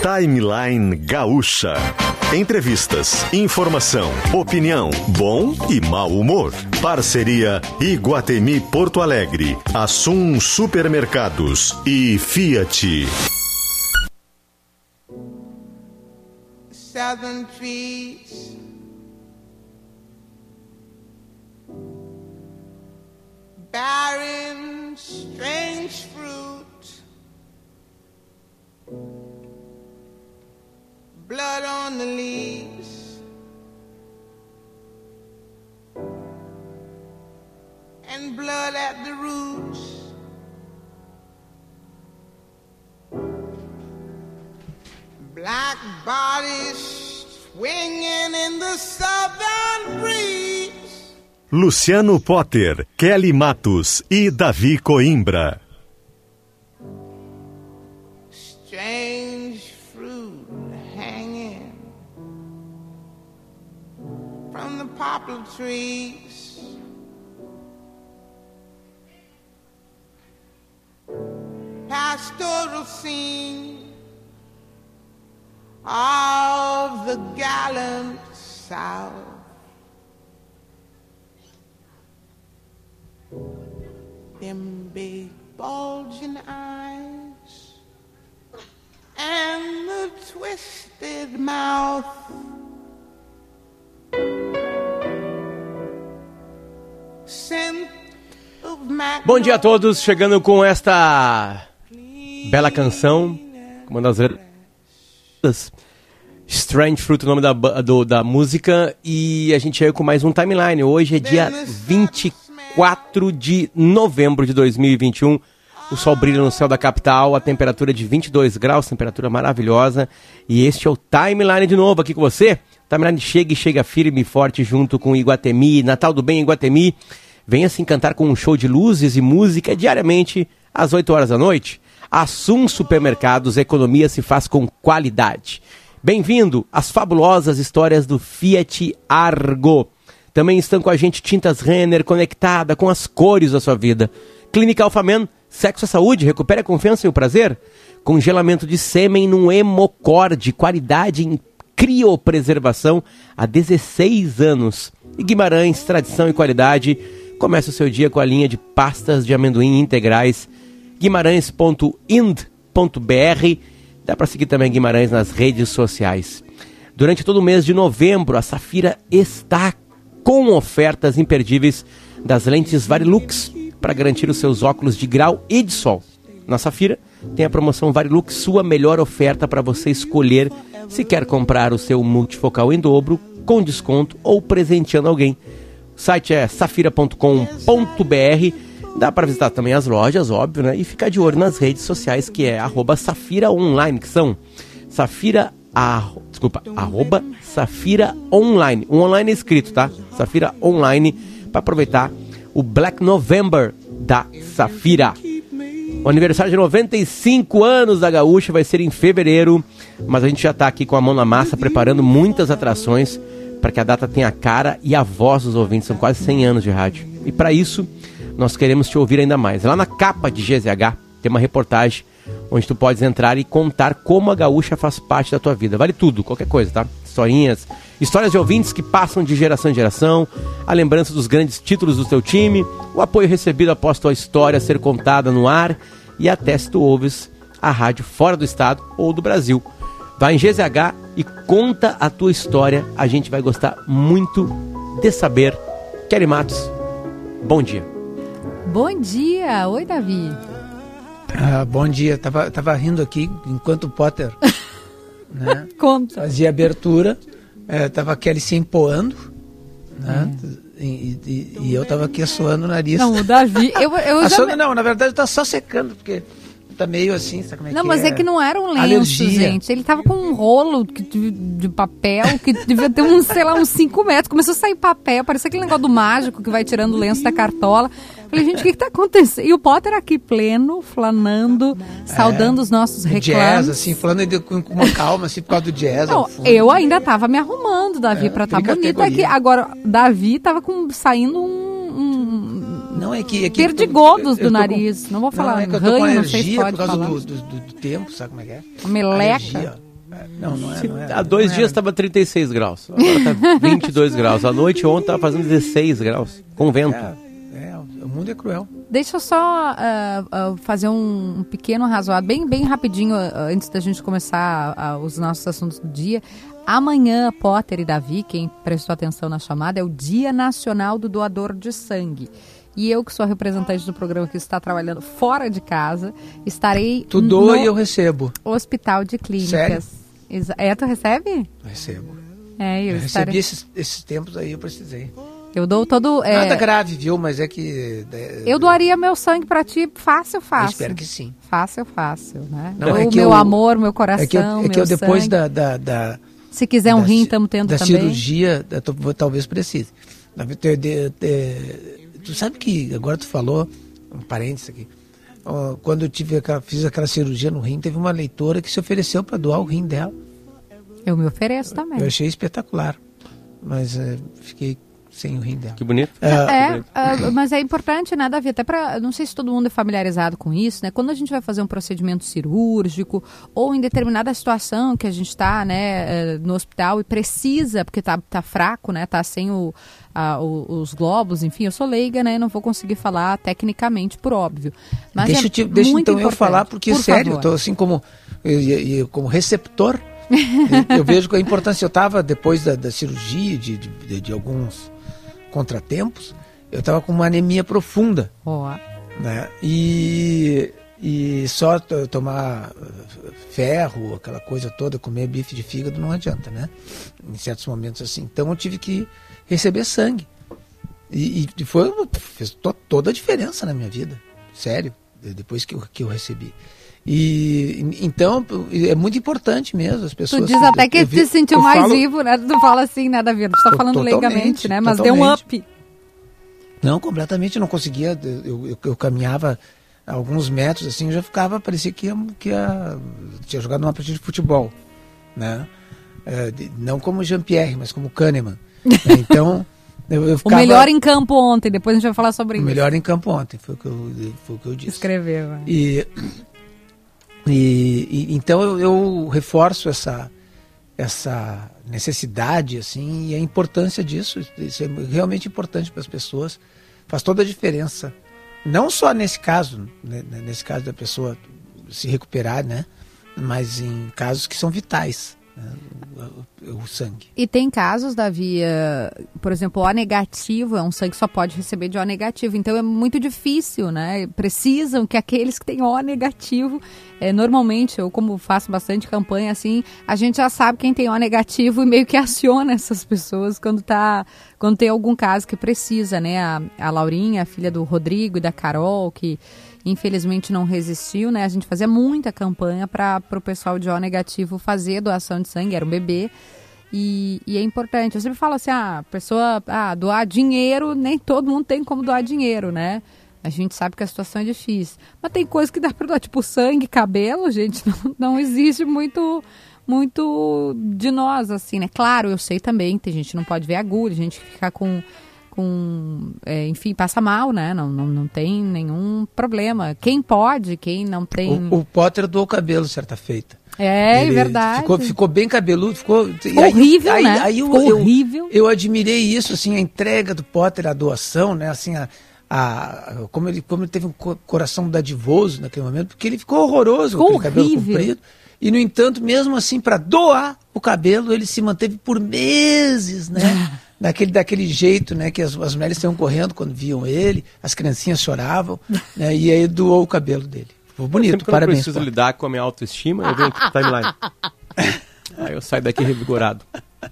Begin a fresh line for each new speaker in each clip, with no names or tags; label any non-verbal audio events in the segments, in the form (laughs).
Timeline Gaúcha. Entrevistas, informação, opinião, bom e mau humor. Parceria Iguatemi Porto Alegre, Assum Supermercados e Fiat.
Southern trees. Barren, strange fruit. Blood on the leaves. And blood at the roots. Black bodies swinging in the southern breeze.
Luciano Potter, Kelly Matos e Davi Coimbra.
Poplar trees. Pastoral scene of the gallant South. Them big bulging eyes and the twisted mouth.
Bom dia a todos, chegando com esta bela canção, uma das Strange Fruit, o nome da, do- da música, e a gente chega com mais um timeline. Hoje é dia 24 de novembro de 2021. O sol brilha no céu da capital, a temperatura é de 22 graus, temperatura maravilhosa. E este é o Timeline de novo aqui com você. Timeline chega e chega firme e forte junto com Iguatemi, Natal do Bem em Iguatemi. Venha se encantar com um show de luzes e música diariamente às 8 horas da noite. Assum Supermercados, economia se faz com qualidade. Bem-vindo às fabulosas histórias do Fiat Argo. Também estão com a gente Tintas Renner, conectada com as cores da sua vida. Clínica Alfamen, sexo é saúde, recupere a confiança e o prazer. Congelamento de sêmen num hemocorde, qualidade em criopreservação há 16 anos. E Guimarães, tradição e qualidade. Comece o seu dia com a linha de pastas de amendoim integrais guimarães.ind.br. Dá para seguir também Guimarães nas redes sociais. Durante todo o mês de novembro, a Safira está com ofertas imperdíveis das lentes Varilux para garantir os seus óculos de grau e de sol. Na Safira tem a promoção Varilux, sua melhor oferta para você escolher se quer comprar o seu multifocal em dobro com desconto ou presenteando alguém. O site é safira.com.br. Dá para visitar também as lojas, óbvio, né? E ficar de olho nas redes sociais, que é arroba Safira Online, que são Safira, desculpa, arroba Safira Online. Um online é escrito, tá? Safira Online, para aproveitar o Black November da Safira. O aniversário de 95 anos da Gaúcha vai ser em fevereiro, mas a gente já está aqui com a mão na massa preparando muitas atrações para que a data tenha a cara e a voz dos ouvintes. São quase 100 anos de rádio. E para isso, nós queremos te ouvir ainda mais. Lá na capa de GZH tem uma reportagem onde tu podes entrar e contar como a gaúcha faz parte da tua vida. Vale tudo, qualquer coisa, tá? Historinhas, histórias de ouvintes que passam de geração em geração, a lembrança dos grandes títulos do teu time, o apoio recebido após tua história ser contada no ar e até se tu ouves a rádio fora do estado ou do Brasil. Vai em GZH e conta a tua história, a gente vai gostar muito de saber. Kelly Matos, bom dia.
Bom dia! Oi, Davi.
Ah, bom dia, tava, tava rindo aqui enquanto o Potter (laughs) né,
Conta.
fazia abertura, eh, tava a Kelly se empoando, né, e, e- e eu tava aqui assoando o nariz.
Não, o Davi. Eu, eu (laughs)
Assoando não, na verdade tá só secando, porque tá meio assim, sabe como é
Não,
que
mas
é?
é que não era um lenço,
Alergia.
gente. Ele tava com um rolo de, de papel que devia ter uns, sei lá, uns 5 metros. Começou a sair papel, parecia aquele negócio do mágico que vai tirando o lenço da cartola. Falei, gente, o que, que tá acontecendo? E o Potter aqui pleno, flanando, saudando os nossos reclames.
jazz, assim, falando com, uma calma, assim, por causa do jazz.
Não, eu ainda tava me arrumando, Davi,
É,
pra estar
aquele
bonita aqui. Agora, Davi tava com, saindo um-
Não, é que. É que
Perdigodos do nariz. Não vou falar
Não, é que eu tô com
ranho, não sei se
alergia por causa do, do, do- do tempo, sabe como é que é?
A meleca.
Alergia. É, Não, não é. Não é
Há dois
não é-
dias estava 36 graus, agora tá (laughs) 22 graus. À noite ontem estava fazendo 16 graus, com vento.
É, é, o mundo é cruel.
Deixa eu só ah, ah, fazer um, um pequeno razoado, bem, bem rapidinho, ah, antes da gente começar os nossos assuntos do dia. Amanhã, Potter e Davi, quem prestou atenção na chamada, é o Dia Nacional do Doador de Sangue. E eu, que sou a representante do programa que está trabalhando fora de casa, estarei
Tu doa e eu recebo.
Hospital de Clínicas.
Sério?
É, tu recebe?
Recebo.
É, eu,
Eu recebi
estarei.
esses, esses tempos aí, eu precisei.
Eu dou todo. é,
Nada grave, viu? Mas é que. é,
eu doaria meu sangue pra ti fácil,
eu
fácil.
espero que sim.
Fácil, fácil, né?
Não,
o
é que
meu
eu-
amor, meu coração,
É que eu, é que eu depois da, da, da,
Se quiser um
da
rim, estamos tendo
da
também.
cirurgia, eu tô- vou- talvez precise. Tu sabe que agora tu falou, um parênteses aqui, ó, quando eu tive aquela, fiz aquela cirurgia no rim, teve uma leitora que se ofereceu para doar o rim dela.
Eu me ofereço também.
Eu achei espetacular, mas eh, fiquei sem o rim dela.
Que bonito.
É,
É, ah, mas é importante, né, Davi? Até para, não sei se todo mundo é familiarizado com isso, né? Quando a gente vai fazer um procedimento cirúrgico ou em determinada situação que a gente está, né, eh, no hospital e precisa, porque tá, tá fraco, né, tá sem o, a- o- os globos, enfim, eu sou leiga, né, não vou conseguir falar tecnicamente, por óbvio. Mas
deixa
é
eu te- deixa
muito
então eu
importante.
falar, porque
Por
sério, eu
favor.
tô assim como, eu, eu- eu como receptor, (laughs) eu, eu vejo que a importância, eu estava depois da, da cirurgia, de, de, de alguns contratempos, eu estava com uma anemia profunda,
Ó,
né? E, e só to- tomar eh, ferro, aquela coisa toda, comer bife de fígado não adianta, né? Em certos momentos assim. Então eu tive que receber sangue. E, e foi, fez to- toda a diferença na minha vida, sério, de- depois que eu, que eu recebi. E então é muito importante mesmo as pessoas.
Tu diz até que
vi-
te sentiu mais
falo-
vivo, né? Tu fala assim, né, Davi? Tu tá
To-
falando leigamente, né? Mas deu um up.
Não, completamente, eu não conseguia. Eu, eu, eu caminhava alguns metros assim, eu já ficava, parecia que ia, que ia tinha jogado numa partida de futebol, né? É, não como Jean-Pierre, mas como Kahneman. (laughs) Então, eu, eu
O
ficava
melhor em campo ontem, depois a gente vai falar sobre
o
isso.
melhor em campo ontem, foi o que eu, foi o que eu disse.
Escreveu. né?
E, e, e- então eu, eu reforço essa essa necessidade assim e a importância disso. Isso é realmente importante para as pessoas. Faz toda a diferença. Não só nesse caso, né, nesse caso da pessoa se recuperar, né? Mas em casos que são vitais, né, o, o sangue.
E tem casos, Davi, eh, por exemplo, O negativo é um sangue que só pode receber de O negativo. Então é muito difícil, né? Precisam que aqueles que têm O negativo, eh, normalmente, eu como faço bastante campanha assim, a gente já sabe quem tem O negativo e meio que aciona essas pessoas quando tá, quando tem algum caso que precisa, né? A, a Laurinha, a filha do Rodrigo e da Carol, que infelizmente não resistiu, né? A gente fazia muita campanha para o pessoal de O negativo fazer doação de sangue, era um bebê. E, e é importante. Eu sempre falo assim, ah, a pessoa, ah, doar dinheiro, nem todo mundo tem como doar dinheiro, né? A gente sabe que a situação é difícil. Mas tem coisa que dá para doar, tipo sangue, cabelo, gente, (laughs) não, não existe muito muito de nós, assim, né? Claro, eu sei também, tem gente que não pode ver agulha, gente que fica com, com é, enfim, passa mal, né? Não, não, não tem nenhum problema. Quem pode, quem não tem...
O, o Potter doou cabelo certa feita.
é,
Ele
verdade.
Ficou, ficou bem cabeludo, ficou. aí-
horrível,
aí,
né?
Aí eu,
Ficou
eu-
horrível.
Eu admirei isso, assim, a entrega do Potter, a doação, né? Assim, a, a- como, ele, como ele teve um co- coração dadivoso naquele momento, porque ele ficou horroroso com aquele cabelo comprido. E, no entanto, mesmo assim, para doar o cabelo, ele se manteve por meses, né? (laughs) daquele, daquele jeito, né? Que as, as mulheres estavam correndo quando viam ele, as criancinhas choravam, (laughs) né? E aí doou o cabelo dele. Ficou bonito,
eu
parabéns.
preciso
Potter.
lidar com a minha autoestima, eu venho aqui pro timeline. (laughs) Aí eu saio daqui revigorado.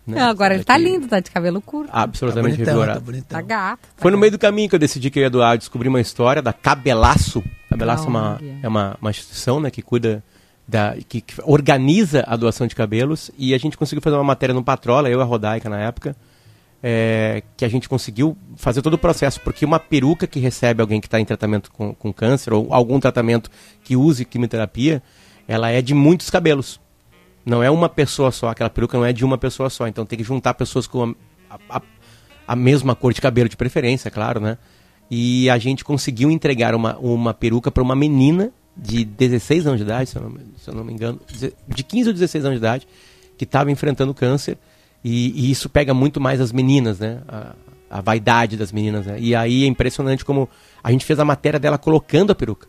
né?
Não, agora ele tá lindo, tá de cabelo curto.
Absolutamente
bonitão,
revigorado.
tá bonitão.
Tá gato.
Foi no meio do caminho que eu decidi que eu ia doar. Eu descobri uma história da Cabelaço. Cabelaço é uma, é uma, uma instituição né, que cuida, da, que, que organiza a doação de cabelos. E a gente conseguiu fazer uma matéria no Patrola, eu e a Rodaica na época, é, que a gente conseguiu fazer todo o processo. Porque uma peruca que recebe alguém que está em tratamento com, com câncer ou algum tratamento que use quimioterapia, ela é de muitos cabelos. Não é uma pessoa só, aquela peruca não é de uma pessoa só. Então tem que juntar pessoas com a, a- a mesma cor de cabelo de preferência, claro, né? e a gente conseguiu entregar uma, uma peruca para uma menina de 16 anos de idade, se eu, não, se eu não me engano, de 15 ou 16 anos de idade, que estava enfrentando câncer. E, e, isso pega muito mais as meninas, né? A, a vaidade das meninas, né? E aí é impressionante como a gente fez a matéria dela colocando a peruca.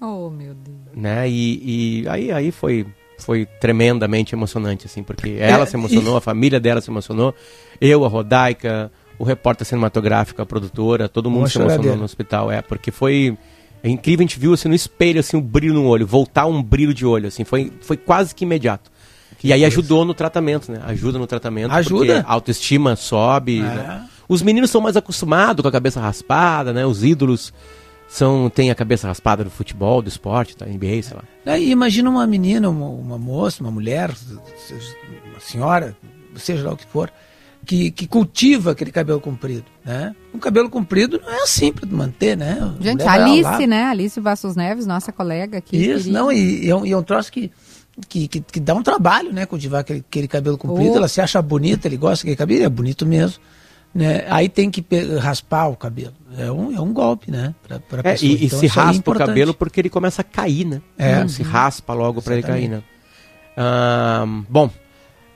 Oh, meu Deus.
Né? E, e aí, aí foi, foi tremendamente emocionante, assim, porque ela
É,
se emocionou, a família dela se emocionou, eu, a Rodaica, o repórter cinematográfico, a produtora, todo mundo
Uma
se emocionou no hospital, é, porque foi é incrível, a gente viu assim no espelho assim um brilho no olho, voltar um brilho de olho, assim, foi, foi quase que imediato. E aí ajudou no tratamento, né? Ajuda no tratamento,
Ajuda.
porque a autoestima sobe,
É.
né? Os meninos são mais acostumados com a cabeça raspada, né? Os ídolos são têm a cabeça raspada do futebol, do esporte, da NBA, sei lá.
Aí imagina uma menina, uma, uma moça, uma mulher, uma senhora, seja lá o que for, que, que cultiva aquele cabelo comprido, né? Um cabelo comprido não é simples de manter, né? A
Gente, Alice,
lá-
né? Alice Bastos Neves, nossa colega aqui.
Isso,
querida.
não, e, e é um, e é um troço que, que, que, que dá um trabalho, né? Cultivar aquele, aquele cabelo comprido,
Oh.
ela se acha bonita, ele gosta daquele cabelo, é bonito mesmo. Né? Aí tem que raspar o cabelo. É um, é um golpe, né? Pra, pra
É,
pessoa.
e, e
Então,
se
isso aí é
raspa o
importante.
cabelo porque ele começa a cair, né?
É.
Se raspa logo para ele cair, né? Ahn, bom,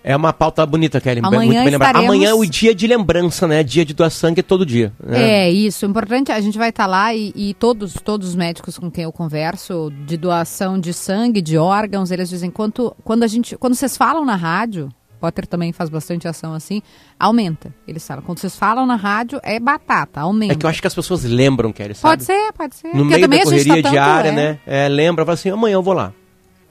é uma pauta bonita, Kelly.
Amanhã
muito
estaremos-
Amanhã é o dia de lembrança, né? Dia de doar sangue é todo dia. né?
É, isso. Importante, a gente vai estar lá e, e todos, todos os médicos com quem eu converso, de doação de sangue, de órgãos, eles dizem, quanto, quando, a gente, quando vocês falam na rádio, Potter também faz bastante ação assim, aumenta. Eles falam, quando vocês falam na rádio, é batata, aumenta.
É que eu acho que as pessoas lembram, Kelly, sabe?
Pode ser, pode ser.
No
Porque
meio
também
da
gente
correria
tá tanto,
diária,
é.
né? É, lembra, fala assim, amanhã eu vou lá.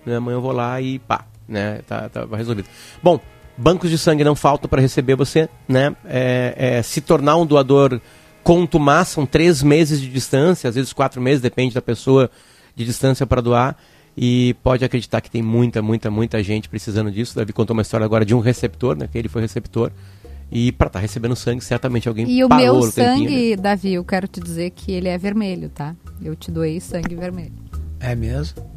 Né, Amanhã eu vou lá e pá, né? Tá, tá resolvido. Bom, bancos de sangue não faltam para receber você, né? É, é, se tornar um doador contumaz, são três meses de distância, às vezes quatro meses, depende da pessoa de distância para doar. E pode acreditar que tem muita, muita, muita gente precisando disso. Davi contou uma história agora de um receptor, né? Que ele foi receptor. E para estar recebendo sangue, certamente alguém
E o meu
tempinho, né?
sangue, Davi, eu quero te dizer que ele é vermelho, tá? Eu te doei sangue vermelho.
É mesmo?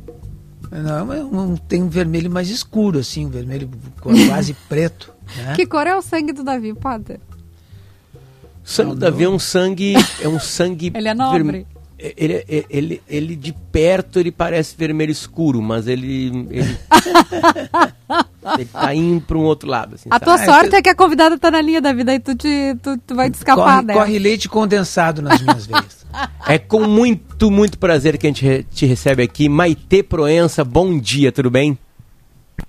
Não, mas um, tem um vermelho mais escuro, assim, um vermelho quase (laughs) preto. Né?
Que cor é o sangue do Davi, Potter?
O sangue do Davi é um sangue. É um sangue. (laughs)
Ele é nobre.
verme- Ele, ele, ele, ele de perto ele parece vermelho escuro, mas ele. Ele, (laughs) ele tá indo para um outro lado. Assim,
A
sabe?
tua
Ah,
sorte
que-
é que a convidada tá na linha, Davi, daí tu, te, tu, tu vai te escapar
Corre,
dela.
corre leite condensado nas minhas veias. (laughs)
É com muito, muito prazer que a gente te recebe aqui. Maitê Proença, bom dia, tudo bem?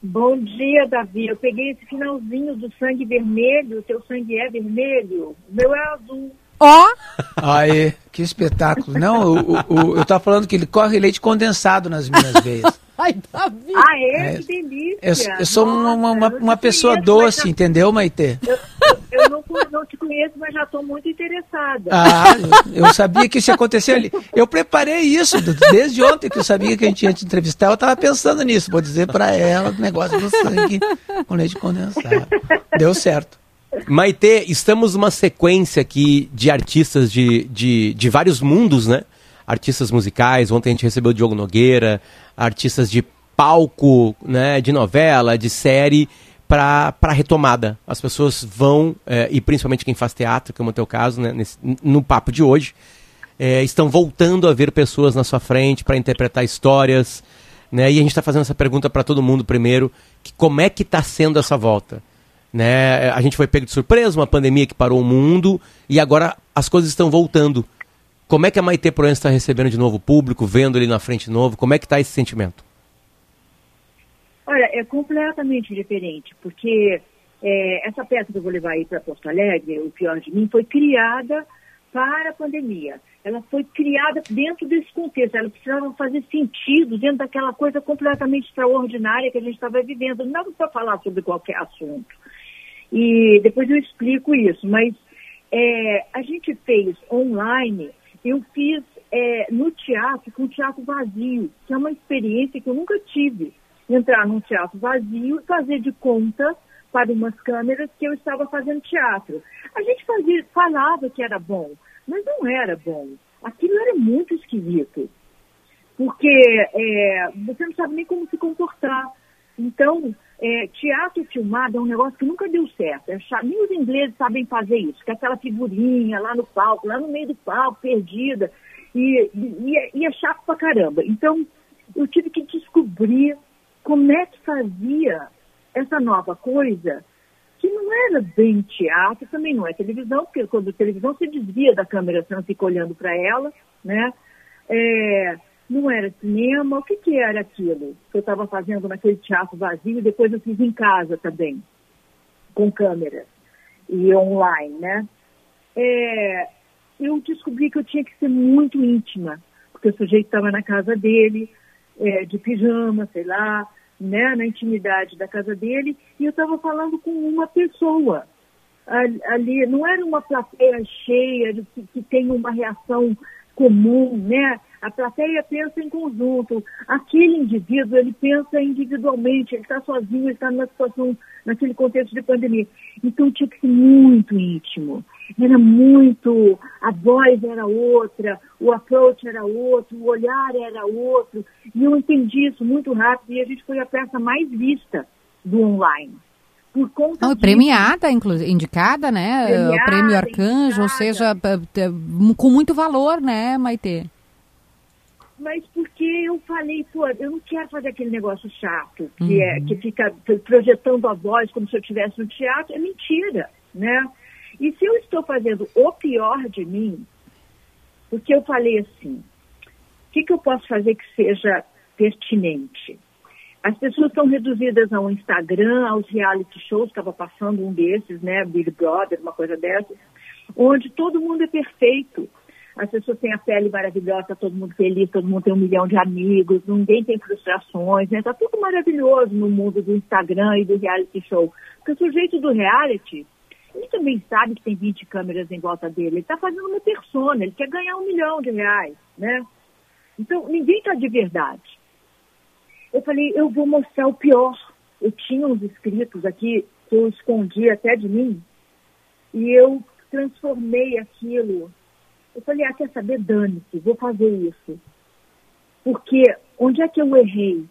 Bom dia, Davi. Eu peguei esse finalzinho do sangue vermelho. O teu sangue é vermelho? O meu é azul.
Ó, (laughs)
Aí, que espetáculo. Não, o, o- o- eu tava falando que ele corre leite condensado nas minhas veias.
Ai, Davi.
Ah, é?
É.
Que delícia.
Eu, eu sou uma, uma, uma,
Nossa, eu
uma pessoa
conheço,
doce, entendeu, Maitê?
já- Eu não, não te conheço, mas já estou muito interessada.
Ah, eu, eu sabia que isso ia acontecer ali. Eu preparei isso desde ontem que eu sabia que a gente ia te entrevistar. Eu estava pensando nisso. Vou dizer para ela o negócio do sangue com leite condensado. Deu certo.
Maitê, estamos numa sequência aqui de artistas de, de, de vários mundos, né? Artistas musicais, ontem a gente recebeu o Diogo Nogueira, artistas de palco, né? De novela, de série, para retomada. As pessoas vão, eh, e principalmente quem faz teatro, como é o teu caso, né? Nesse- no papo de hoje, eh, estão voltando a ver pessoas na sua frente para interpretar histórias, né? E a gente está fazendo essa pergunta para todo mundo primeiro, que como é que está sendo essa volta? Né? A gente foi pego de surpresa, uma pandemia que parou o mundo e agora as coisas estão voltando. Como é que a Maite Proença está recebendo de novo o público, vendo ele na frente novo? Como é que está esse sentimento?
Olha, é completamente diferente, porque é, essa peça que eu vou levar aí para Porto Alegre, O Pior de Mim, foi criada para a pandemia. Ela foi criada dentro desse contexto. Ela precisava fazer sentido dentro daquela coisa completamente extraordinária que a gente estava vivendo. Não dava para falar sobre qualquer assunto. E depois eu explico isso. Mas é, a gente fez online, eu fiz é, no teatro, com teatro vazio, que é uma experiência que eu nunca tive. Entrar num teatro vazio e fazer de conta para umas câmeras que eu estava fazendo teatro. A gente fazia, falava que era bom, mas não era bom. Aquilo era muito esquisito. Porque é, você não sabe nem como se comportar. Então, é, teatro filmado é um negócio que nunca deu certo. É. Nem os ingleses sabem fazer isso, que é aquela figurinha lá no palco, lá no meio do palco, perdida. E, e, é- e é chato pra caramba. Então, eu tive que descobrir como é que fazia essa nova coisa, que não era bem teatro, também não é televisão, porque quando televisão se desvia da câmera, você não fica olhando para ela, né? É, não era cinema, o que, que era aquilo que eu estava fazendo naquele teatro vazio, depois eu fiz em casa também, com câmeras e online, né? É, eu descobri que eu tinha que ser muito íntima, porque o sujeito estava na casa dele, é, de pijama, sei lá, né, na intimidade da casa dele, e eu estava falando com uma pessoa ali, não era uma plateia cheia de, que, que tem uma reação comum, né? A plateia pensa em conjunto. Aquele indivíduo, ele pensa individualmente, ele está sozinho, ele está numa situação, naquele contexto de pandemia. Então tinha que ser muito íntimo. Era muito, a voz era outra, o approach era outro, o olhar era outro. E eu entendi isso muito rápido e a gente foi a peça mais vista do online. Por conta
Não, premiada, inclusive, indicada, né?
Premiada,
o prêmio Arcanjo, ou
indicada.
seja, p- p- com muito valor, né, Maite?
Mas porque eu falei, pô, eu não quero fazer aquele negócio chato, que é que fica projetando a voz como se eu estivesse no teatro, é mentira, né? E se eu estou fazendo o pior de mim, porque eu falei assim, o que, que eu posso fazer que seja pertinente? As pessoas estão reduzidas ao Instagram, aos reality shows, estava passando um desses, né, Big Brother, uma coisa dessas, onde todo mundo é perfeito. As pessoas têm a pele maravilhosa, tá todo mundo feliz, todo mundo tem um milhão de amigos, ninguém tem frustrações, né? Tá tudo maravilhoso no mundo do Instagram e do reality show. Porque o sujeito do reality, ele também sabe que tem 20 câmeras em volta dele. Ele está fazendo uma persona, ele quer ganhar um milhão de reais, né? Então, ninguém está de verdade. Eu falei, eu vou mostrar o pior. Eu tinha uns escritos aqui que eu escondi até de mim e eu transformei aquilo. Eu falei, ah, quer saber? Dane-se, vou fazer isso. Porque onde é que eu errei?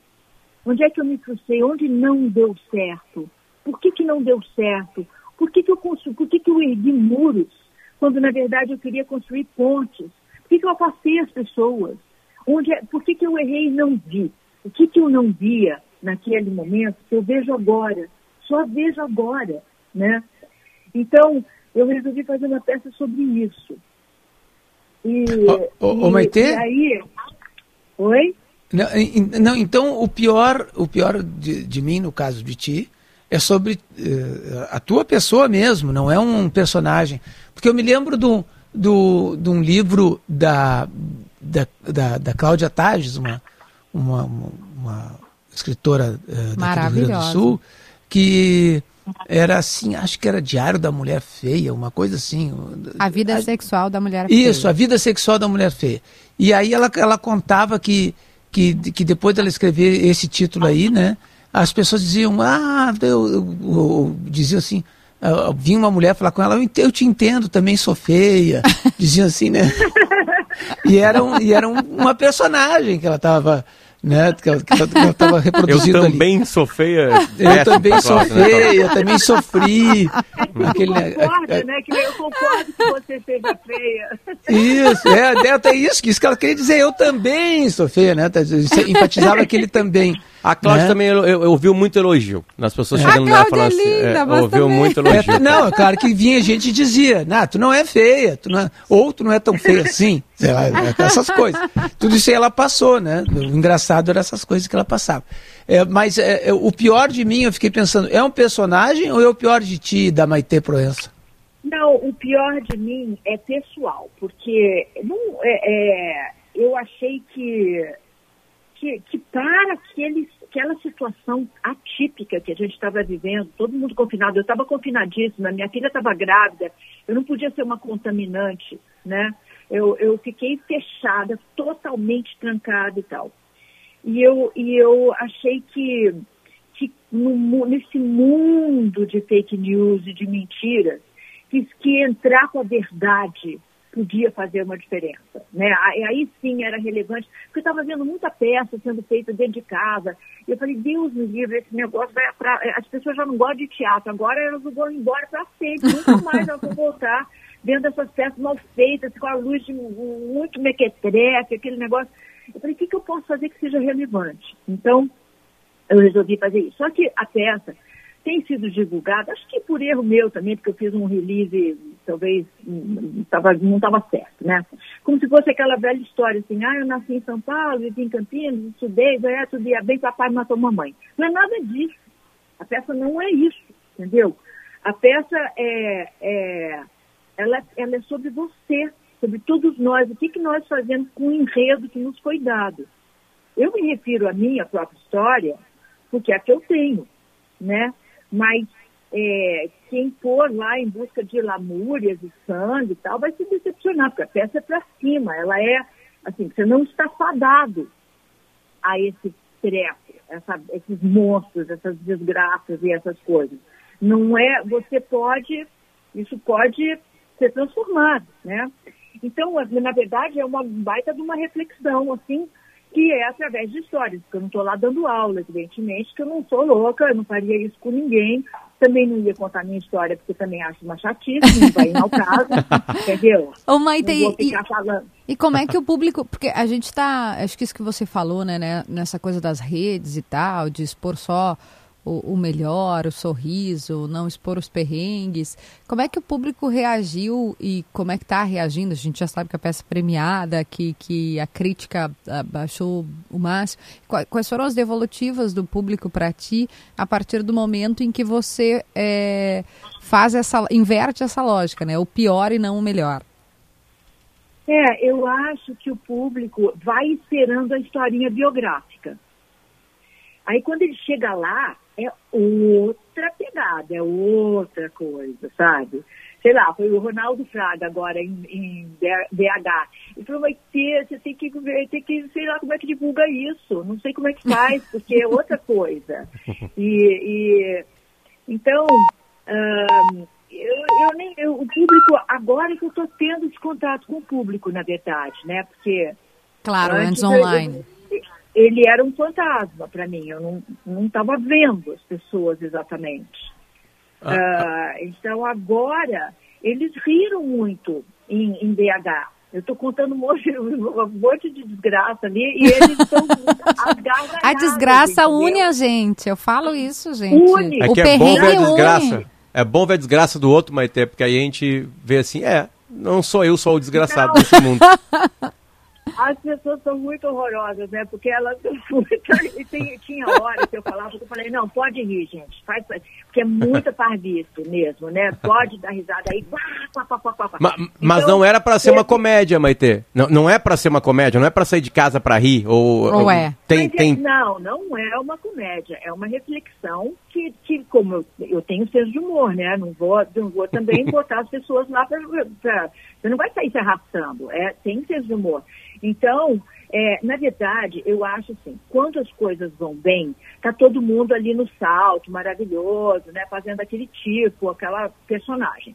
Onde é que eu me frustrei? Onde não deu certo? Por que, que não deu certo? Por que, que, eu, constru... Por que, que eu ergui muros quando, na verdade, eu queria construir pontes? Por que, que eu afastei as pessoas? Onde é... Por que, que eu errei e não vi? O que, que eu não via naquele momento que eu vejo agora? Só vejo agora, né? Então, eu resolvi fazer uma peça sobre isso. E,
Ô, ô,
e,
Maitê?
e aí... Oi?
Não, não, então o pior, o pior de, de mim, no caso de ti, é sobre eh, a tua pessoa mesmo, não é um personagem. Porque eu me lembro do, do, de um livro da, da, da, da Cláudia Tages, uma, uma, uma, escritora daqui do Rio Grande do. Sul, que era assim, acho que era Diário da Mulher Feia, uma coisa assim.
A vida
A-
sexual da mulher
isso,
feia.
a vida sexual da mulher feia. E aí ela, ela contava que, que, que depois dela escrever esse título aí, né? As pessoas diziam, ah, eu, eu, eu- diziam assim, ah, vinha uma mulher falar com ela, eu, eu te entendo, também sou feia. (laughs) Diziam assim, né? E era, um, e era um- uma personagem que ela estava, né? Que ela, que ela, que ela tava
Eu
reproduzindo ali.
também sou feia.
Eu também sou
né,
feia, eu também sofri. Aquele,
Concorda, né? Que eu concordo que você seja feia.
Isso, é, é até isso, que isso que ela queria dizer, eu também sou feia, né? Tá, isso (laughs) Enfatizava aquele também.
A Cláudia
né?
também eu, eu, ouviu muito elogio. Nas pessoas
A
chegando
Cláudia
falando
é
assim.
linda,
é,
mas
ouviu
também.
muito
É,
elogio. (laughs)
não, é claro que vinha gente e dizia, nah, tu não é feia, tu não é- ou tu não é tão feia assim, sei lá, essas coisas. Tudo isso aí ela passou, né? O engraçado era essas coisas que ela passava. É, mas é, é, o pior de mim, eu fiquei pensando, é um personagem ou é o pior de ti, da Maitê Proença?
Não, o pior de mim é pessoal, porque não, é, é, eu achei que, que, que para aquele, aquela situação atípica que a gente estava vivendo, todo mundo confinado, eu estava confinadíssima, minha filha estava grávida, eu não podia ser uma contaminante, né? Eu, eu fiquei fechada, totalmente trancada e tal. E eu, e eu achei que, que no nesse mundo de fake news e de mentiras, quis que entrar com a verdade podia fazer uma diferença. Né? Aí, aí sim era relevante, porque eu estava vendo muita peça sendo feita dentro de casa. E eu falei, Deus me livre, esse negócio vai pra... As pessoas já não gostam de teatro, agora elas vão embora para sempre, nunca (laughs) mais elas vão voltar dentro dessas peças mal feitas, com a luz de muito mequetrefe, aquele negócio. Eu falei, o que, que eu posso fazer que seja relevante? Então, eu resolvi fazer isso. Só que a peça tem sido divulgada, acho que por erro meu também, porque eu fiz um release, talvez hum, tava, não estava certo, né? Como se fosse aquela velha história assim, ah, eu nasci em São Paulo, vivi em Campinas, estudei, é, tudo ia bem, papai matou mamãe. Não é nada disso. A peça não é isso, entendeu? A peça é, é ela, ela é sobre você, sobre todos nós, o que, que nós fazemos com o enredo que nos foi dado. Eu me refiro à minha própria história, porque é a que eu tenho, né? Mas é, quem for lá em busca de lamúrias e sangue e tal, vai se decepcionar, porque a peça é para cima, ela é, assim, você não está fadado a esse treco, essa, esses monstros, essas desgraças e essas coisas. Não é, você pode, isso pode ser transformado, né? Então, na verdade, é uma baita de uma reflexão, assim, que é através de histórias, porque eu não estou lá dando aula, evidentemente, que eu não sou louca, eu não faria isso com ninguém, também não ia contar minha história, porque também acho uma chatice, não vai ao caso, (laughs) entendeu?
Ô, Maite, e, e como é que o público, porque a gente está, acho que isso que você falou, né, né, nessa coisa das redes e tal, de expor só o, o, melhor, o sorriso, não expor os perrengues. Como é que o público reagiu e como é que está reagindo? A gente já sabe que a peça é premiada, que, que a crítica baixou o máximo. Quais foram as devolutivas do público para ti a partir do momento em que você é, faz essa, inverte essa lógica, né? O pior e não o melhor.
É, eu acho que o público vai esperando a historinha biográfica. Aí quando ele chega lá, é outra pegada, é outra coisa, sabe? Sei lá, foi o Ronaldo Fraga agora em, em BH. Ele falou, vai ter, você tem que ver, tem que, sei lá como é que divulga isso, não sei como é que faz, porque é outra coisa. (laughs) E, e então, um, eu, eu, nem, eu, o público, agora que eu estou tendo esse contato com o público, na verdade, né? Porque.
Claro, antes, antes online.
Eu, ele era um fantasma para mim. Eu não estava vendo as pessoas exatamente. Ah, uh, então agora eles riram muito em, em BH. Eu estou contando um monte, (laughs) um monte, de desgraça ali e eles estão (laughs)
A desgraça entendeu? une a gente. Eu falo isso, gente.
Une. É que é bom ver a desgraça. Une. É bom ver a desgraça do outro, Maite, porque aí a gente vê assim, é, não sou eu sou o desgraçado não. desse mundo. (laughs)
As pessoas são muito horrorosas, né? Porque elas (laughs) e tem, tinha hora que eu falava, que eu falei, não, pode rir, gente. Faz, porque é muita (laughs) parvice mesmo, né? Pode dar risada aí.
Mas, então, mas não era para ser uma comédia, Maite. Não, não é para ser uma comédia, não é para sair de casa para rir. Ou,
ou é?
Tem, tem...
É, não, não é uma comédia. É uma reflexão que, que como eu, tenho senso de humor, né? Não vou, não vou também (laughs) botar as pessoas lá para. Você não vai sair se arrastando. É, tem senso de humor. Então, é, na verdade, eu acho assim, quando as coisas vão bem, tá todo mundo ali no salto, maravilhoso, né? Fazendo aquele tipo, aquela personagem.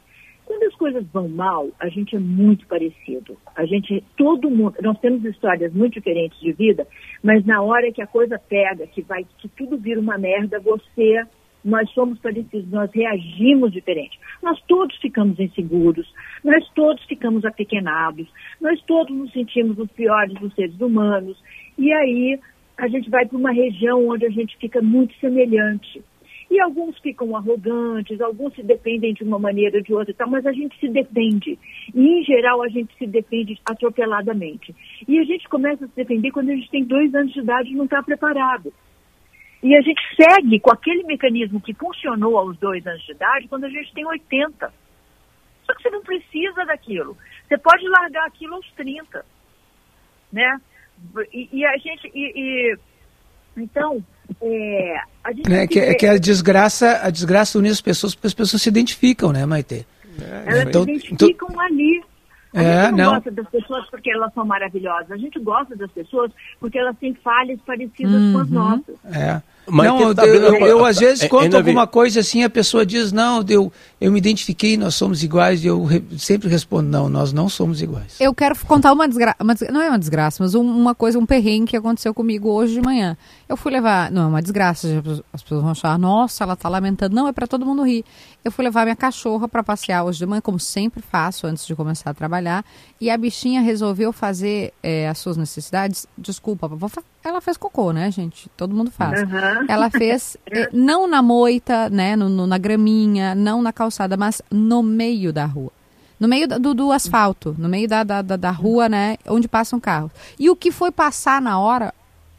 Quando as coisas vão mal, a gente é muito parecido. A gente, todo mundo, nós temos histórias muito diferentes de vida, mas na hora que a coisa pega, que vai, que tudo vira uma merda, você nós somos parecidos, nós reagimos diferente. Nós todos ficamos inseguros, nós todos ficamos apequenados, nós todos nos sentimos os piores dos seres humanos. E aí a gente vai para uma região onde a gente fica muito semelhante. E alguns ficam arrogantes, alguns se defendem de uma maneira ou de outra, tal, mas a gente se defende. E, em geral, a gente se defende atropeladamente. E a gente começa a se defender quando a gente tem dois anos de idade e não está preparado. E a gente segue com aquele mecanismo que funcionou aos dois anos de idade quando a gente tem 80. Só que você não precisa daquilo. Você pode largar aquilo aos 30. Né? E, e a gente. E, e, então, é, a gente.
É que, é que a desgraça, a desgraça une as pessoas porque as pessoas se identificam, né, Maite?
É, Elas então, se identificam então... ali. A é, gente não, não, gosta das pessoas porque elas são maravilhosas. A gente gosta das pessoas porque elas têm falhas parecidas uhum, com as uhum. nossas.
É.
Mas
não, eu,
tá
eu-
a-
eu, às vezes
é,
conto alguma coisa assim, a pessoa diz, não, eu, eu me identifiquei, nós somos iguais, e eu re- sempre respondo, não, nós não somos iguais.
Eu quero contar uma desgraça, não é uma desgraça, mas um- uma coisa, um perrengue que aconteceu comigo hoje de manhã. Eu fui levar, não é uma desgraça, as pessoas vão achar, nossa, ela tá lamentando. Não, é para todo mundo rir. Eu fui levar minha cachorra para passear hoje de manhã, como sempre faço antes de começar a trabalhar, e a bichinha resolveu fazer eh, as suas necessidades. Desculpa, ela fez cocô, né, gente? Todo mundo faz.
Aham.
Ela fez (laughs) eh, não na moita, né, no- no- na graminha, não na calçada, mas no meio da rua. No meio do, do asfalto, no meio da, da, da, da rua, né, onde passam carros. E o que foi passar na hora,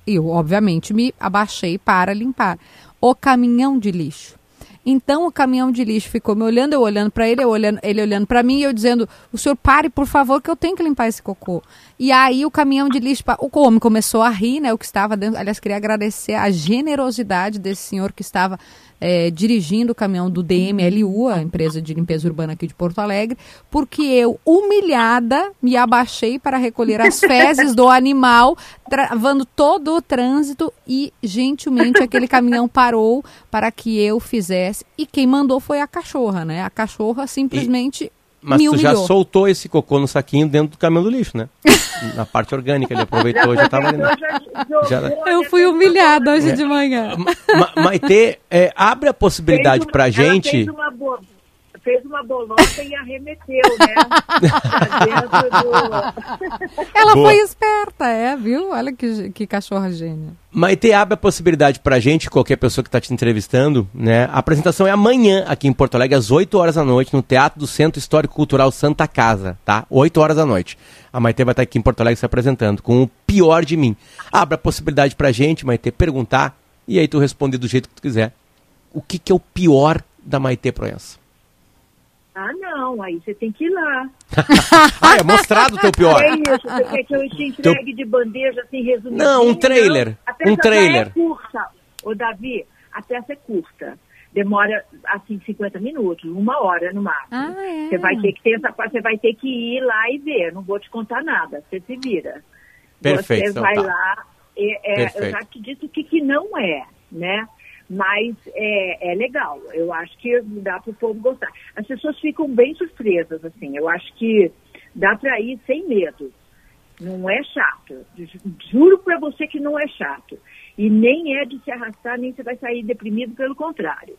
eu, obviamente, me abaixei para limpar. O caminhão de lixo. Então o caminhão de lixo ficou me olhando, eu olhando para ele, eu olhando, ele olhando para mim e eu dizendo: "O senhor pare, por favor, que eu tenho que limpar esse cocô". E aí o caminhão de lixo, o homem começou a rir, né, o que estava dentro. Aliás, queria agradecer a generosidade desse senhor que estava eh, dirigindo o caminhão do DMLU, a empresa de limpeza urbana aqui de Porto Alegre, porque eu, humilhada, me abaixei para recolher as (laughs) fezes do animal, travando todo o trânsito e, gentilmente, aquele caminhão parou para que eu fizesse. E quem mandou foi a cachorra, né? A cachorra simplesmente
Mas
me
tu já
humilhou.
soltou esse cocô no saquinho dentro do caminhão do lixo, né? (laughs) Na parte orgânica, ele aproveitou, já tava ali. né? Já-
Eu fui humilhada hoje de manhã.
Ma Maitê, é, abre a possibilidade pra gente.
Fez uma, fez uma bolota e arremeteu, né? Do- (laughs)
Ela
Boa.
foi esperta, é, viu? Olha que, que cachorra gênia.
Maitê, abre a possibilidade pra gente, qualquer pessoa que tá te entrevistando, né? A apresentação é amanhã, aqui em Porto Alegre, às 8 horas da noite, no Teatro do Centro Histórico Cultural Santa Casa, tá? 8 horas da noite. A Maitê vai estar aqui em Porto Alegre se apresentando com o pior de mim. Abre a possibilidade pra gente, Maitê, perguntar, e aí tu responde do jeito que tu quiser. O que, que é o pior da Maitê Proença?
Ah, não, aí você tem que ir lá. (laughs)
Ah, é mostrado o teu pior.
É isso, você quer que eu te entregue de bandeja, assim, resumido?
Não, um trailer,
A peça
um trailer.
já é curta. Ô, Davi, a peça é curta. Demora, assim, 50 minutos, uma hora no máximo.
Ah, é.
Você vai ter que ter essa você vai ter que ir lá e ver. Não vou te contar nada. Você se vira.
Perfeito,
Você
então
vai
tá.
lá. é- é, eu já te disse o que, que não é, né? Mas é, é legal. Eu acho que dá para o povo gostar. As pessoas ficam bem surpresas, assim. Eu acho que dá para ir sem medo. Não é chato. Ju- Juro para você que não é chato. E nem é de se arrastar, nem você vai sair deprimido, pelo contrário.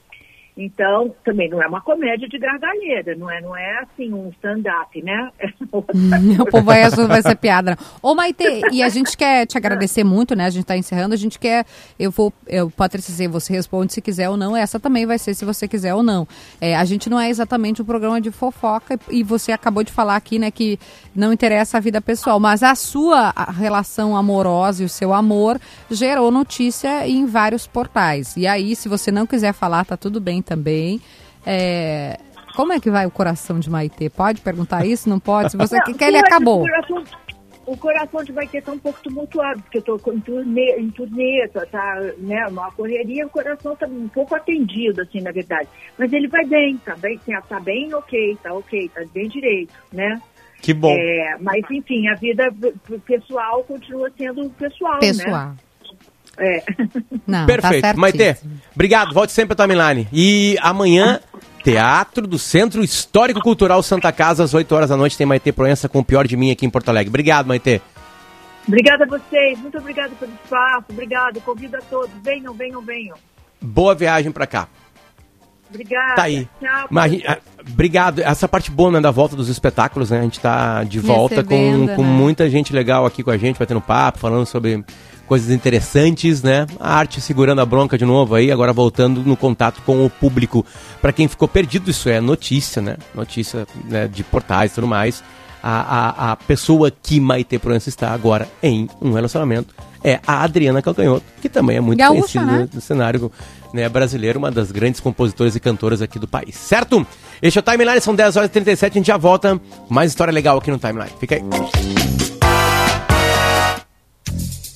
Então, também não é uma comédia de gargalheira, não é, não é assim um stand-up, né? Outra
O povo vai vai ser piada. Ô, Maite, e a gente quer te agradecer muito, né? A gente tá encerrando, a gente quer. Eu vou. Eu, Patrícia, você responde se quiser ou não. Essa também vai ser se você quiser ou não. É, a gente não é exatamente um programa de fofoca e você acabou de falar aqui, né, que não interessa a vida pessoal, mas a sua relação amorosa e o seu amor gerou notícia em vários portais. E aí, se você não quiser falar, tá tudo bem também. É, Como é que vai o coração de Maitê? Pode perguntar isso? Não pode? Se você
Não,
quer, ele
o
acabou.
coração- O coração de vai ter tá um pouco tumultuado, porque eu tô em turnê, em turnê tá, tá, né, uma correria, o coração tá um pouco atendido, assim, na verdade. Mas ele vai bem, tá bem, tá, tá bem ok, tá ok, tá bem direito, né?
Que bom.
É, mas, enfim, a vida pessoal continua sendo pessoal, né?
Pessoal.
É.
Não,
Perfeito.
tá
Maitê,
certíssimo.
obrigado. Volte sempre à timeline. E amanhã, Teatro do Centro Histórico Cultural Santa Casa, às 8 horas da noite, tem Maitê Proença com o pior de mim aqui em Porto Alegre. Obrigado, Maitê.
Obrigada a vocês, muito obrigada pelo espaço, obrigado, convido a todos, venham, venham, venham.
Boa viagem pra cá.
Obrigada.
Tá aí.
Tchau.
Mas, obrigado. Essa parte boa né, da volta dos espetáculos, né? A gente tá de volta com, com
né?
muita gente legal aqui com a gente, batendo papo, falando sobre coisas interessantes, né? A arte segurando a bronca de novo aí, agora voltando no contato com o público. Pra quem ficou perdido, isso é notícia, né? Notícia né, de portais e tudo mais. A, a, a pessoa que Maite Proença está agora em um relacionamento é a Adriana Calcanhoto, que também é muito
Gaúcha,
conhecida
né?
do cenário né, brasileiro, uma das grandes compositoras e cantoras aqui do país, certo? Este é o Timeline, são 10 horas e 37, a gente já volta mais história legal aqui no Timeline. Fica aí.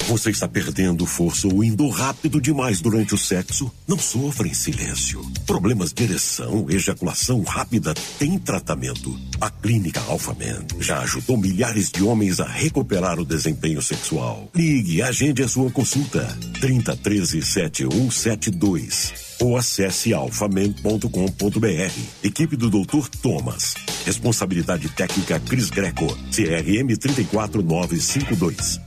Você está perdendo força ou indo rápido demais durante o sexo? Não sofra em silêncio. Problemas de ereção, ejaculação rápida tem tratamento. A Clínica Alphaman já ajudou milhares de homens a recuperar o desempenho sexual. Ligue e agende a sua consulta. 30 13 7172 ou acesse alfaman.com.br. Equipe do Dr. Thomas. Responsabilidade técnica Cris Greco. CRM 34952.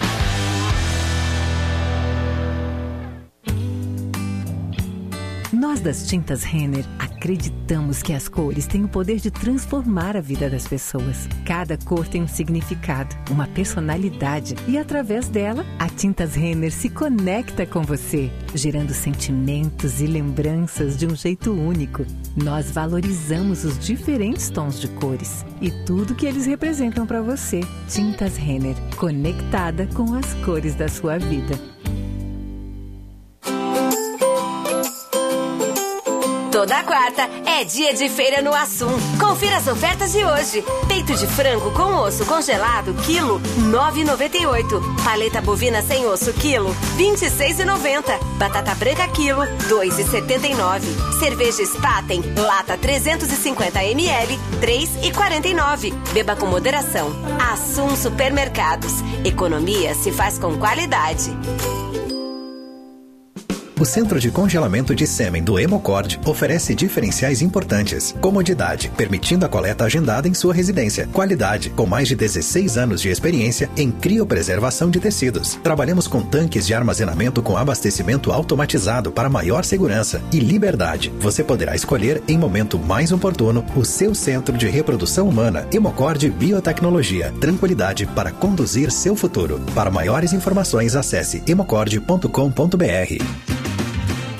Nós das Tintas Renner acreditamos que as cores têm o poder de transformar a vida das pessoas. Cada cor tem um significado, uma personalidade e através dela, a Tintas Renner se conecta com você, gerando sentimentos e lembranças de um jeito único. Nós valorizamos os diferentes tons de cores e tudo que eles representam para você. Tintas Renner, conectada com as cores da sua vida.
Toda quarta é dia de feira no Assum. Confira as ofertas de hoje. Peito de frango com osso congelado, quilo 9,98. Paleta bovina sem osso, quilo 26,90. Batata branca, quilo 2,79. Cerveja Spaten, lata 350 ml, 3,49. Beba com moderação. Assum Supermercados. Economia se faz com qualidade.
O Centro de Congelamento de Sêmen do Hemocord oferece diferenciais importantes. Comodidade, permitindo a coleta agendada em sua residência. Qualidade, com mais de 16 anos de experiência em criopreservação de tecidos. Trabalhamos com tanques de armazenamento com abastecimento automatizado para maior segurança. E liberdade, você poderá escolher em momento mais oportuno o seu centro de reprodução humana. Hemocord Biotecnologia. Tranquilidade para conduzir seu futuro. Para maiores informações, acesse hemocord.com.br.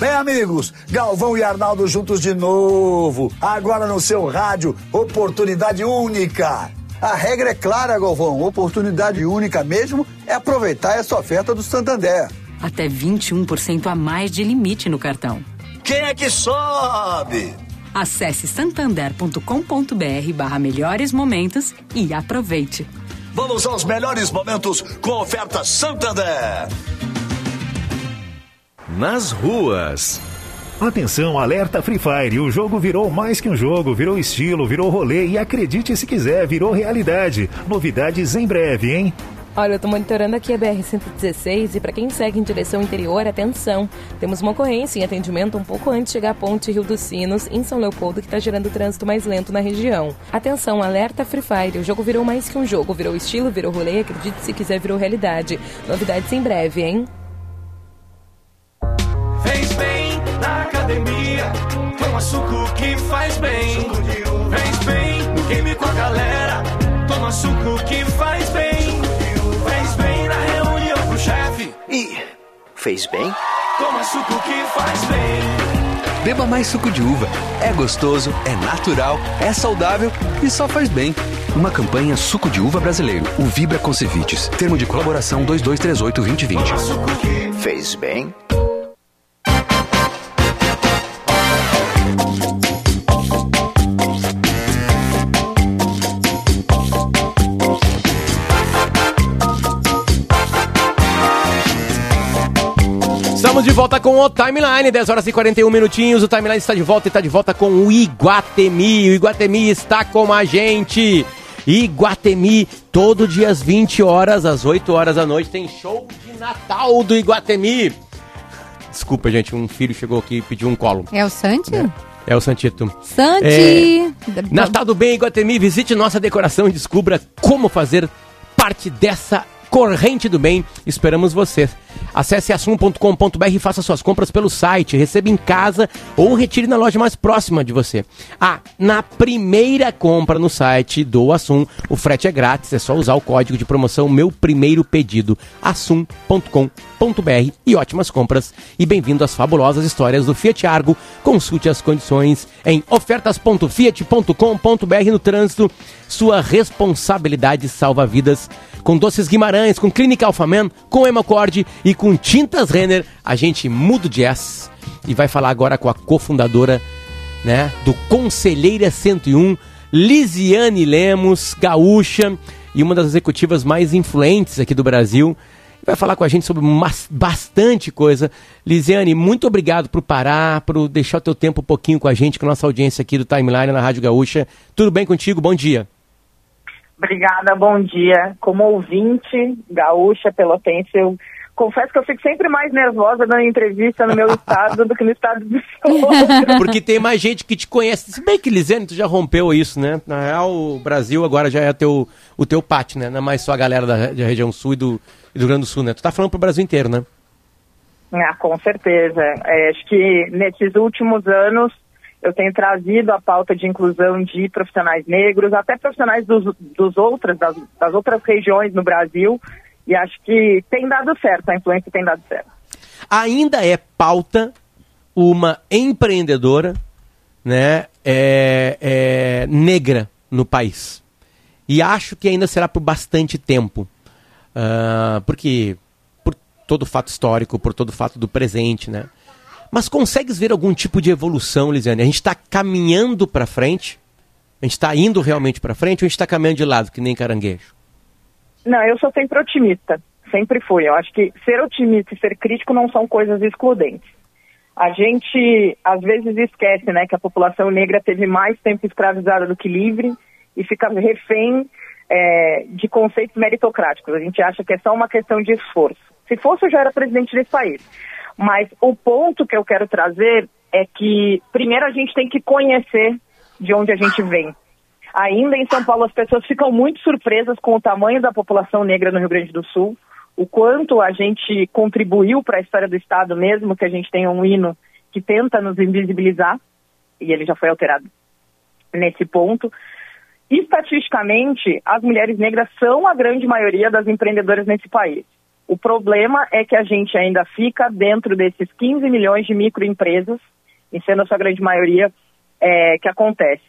Bem, amigos, Galvão e Arnaldo juntos de novo. Agora no seu rádio, oportunidade única. A regra é clara, Galvão. Oportunidade única mesmo é aproveitar essa oferta do Santander.
Até 21% a mais de limite no cartão.
Quem é que sobe?
Acesse santander.com.br barra melhores momentos e aproveite.
Vamos aos melhores momentos com a oferta Santander.
Nas ruas.
Atenção, alerta Free Fire. O jogo virou mais que um jogo, virou estilo, virou rolê e acredite se quiser, virou realidade. Novidades em breve, hein?
Olha, eu tô monitorando aqui a BR-116 e para quem segue em direção interior, atenção. Temos uma ocorrência em atendimento um pouco antes de chegar à ponte Rio dos Sinos, em São Leopoldo, que está gerando trânsito mais lento na região. Atenção, alerta Free Fire. O jogo virou mais que um jogo, virou estilo, virou rolê, acredite se quiser, virou realidade. Novidades em breve, hein?
Toma suco que faz bem. Fez bem no game com a galera, toma suco que faz bem. Fez bem na reunião com o chefe,
E fez bem?
toma suco que faz bem.
Beba mais suco de uva. É gostoso, é natural, é saudável e só faz bem. Uma campanha Suco de Uva Brasileiro. O Vibra Concevites. Termo de colaboração 2238-2020. Fez bem?
Estamos de volta com o Timeline, 10 horas e 41 minutinhos. O Timeline está de volta e está de volta com o Iguatemi. O Iguatemi está com a gente. Iguatemi, todo dia às 20 horas, às 8 horas da noite, tem show de Natal do Iguatemi. Desculpa, gente, um filho chegou aqui e pediu um colo.
É o Santi?
É o Santito.
Santi!
É, Natal do Bem Iguatemi, visite nossa decoração e descubra como fazer parte dessa Corrente do Bem. Esperamos você. Acesse assum.com.br e faça suas compras pelo site. Receba em casa ou retire na loja mais próxima de você. Ah, na primeira compra no site do Assum, o frete é grátis. É só usar o código de promoção Meu Primeiro Pedido. assum.com.br e ótimas compras. E bem-vindo às fabulosas histórias do Fiat Argo. Consulte as condições em ofertas.fiat.com.br no trânsito. Sua responsabilidade salva vidas. Com Doces Guimarães, com Clínica Alfaman, com Hemocorde e com Tintas Renner, a gente muda o jazz e vai falar agora com a cofundadora né, do Conselheira 101, Lisiane Lemos, gaúcha e uma das executivas mais influentes aqui do Brasil. Vai falar com a gente sobre bastante coisa. Lisiane, muito obrigado por parar, por deixar o teu tempo um pouquinho com a gente, com a nossa audiência aqui do Timeline na Rádio Gaúcha. Tudo bem contigo? Bom dia.
Obrigada, bom dia. Como ouvinte gaúcha, pelotense, eu confesso que eu fico sempre mais nervosa dando entrevista no meu (laughs) estado do que no estado do (laughs) sul.
Porque tem mais gente que te conhece. Se bem que, Lisiane, tu já rompeu isso, né? Na real, o Brasil agora já é teu, o teu pátio, né? Não é mais só a galera da, da região sul e do, e do Rio Grande do Sul, né? Tu tá falando pro Brasil inteiro, né?
Ah, com certeza. É, acho que nesses últimos anos eu tenho trazido a pauta de inclusão de profissionais negros, até profissionais dos, dos outras, das, das outras regiões no Brasil, e acho que tem dado certo, a influência tem dado certo.
Ainda é pauta uma empreendedora, né? É, é, negra no país. E acho que ainda será por bastante tempo. Ah, porque por todo o fato histórico, por todo o fato do presente, né? Mas consegues ver algum tipo de evolução, Lisiane? A gente está caminhando para frente? A gente está indo realmente para frente ou a gente está caminhando de lado, que nem caranguejo?
Não, eu sou sempre otimista, sempre fui. Eu acho que ser otimista e ser crítico não são coisas excludentes. A gente às vezes esquece, né, que a população negra teve mais tempo escravizada do que livre e fica refém é, de conceitos meritocráticos. A gente acha que é só uma questão de esforço. Se fosse, eu já era presidente desse país. Mas o ponto que eu quero trazer é que, primeiro, a gente tem que conhecer de onde a gente vem. Ainda em São Paulo, as pessoas ficam muito surpresas com o tamanho da população negra no Rio Grande do Sul, o quanto a gente contribuiu para a história do Estado, mesmo que a gente tenha um hino que tenta nos invisibilizar, e ele já foi alterado nesse ponto. Estatisticamente, as mulheres negras são a grande maioria das empreendedoras nesse país. O problema é que a gente ainda fica dentro desses 15 milhões de microempresas, e sendo a sua grande maioria, é, que acontece.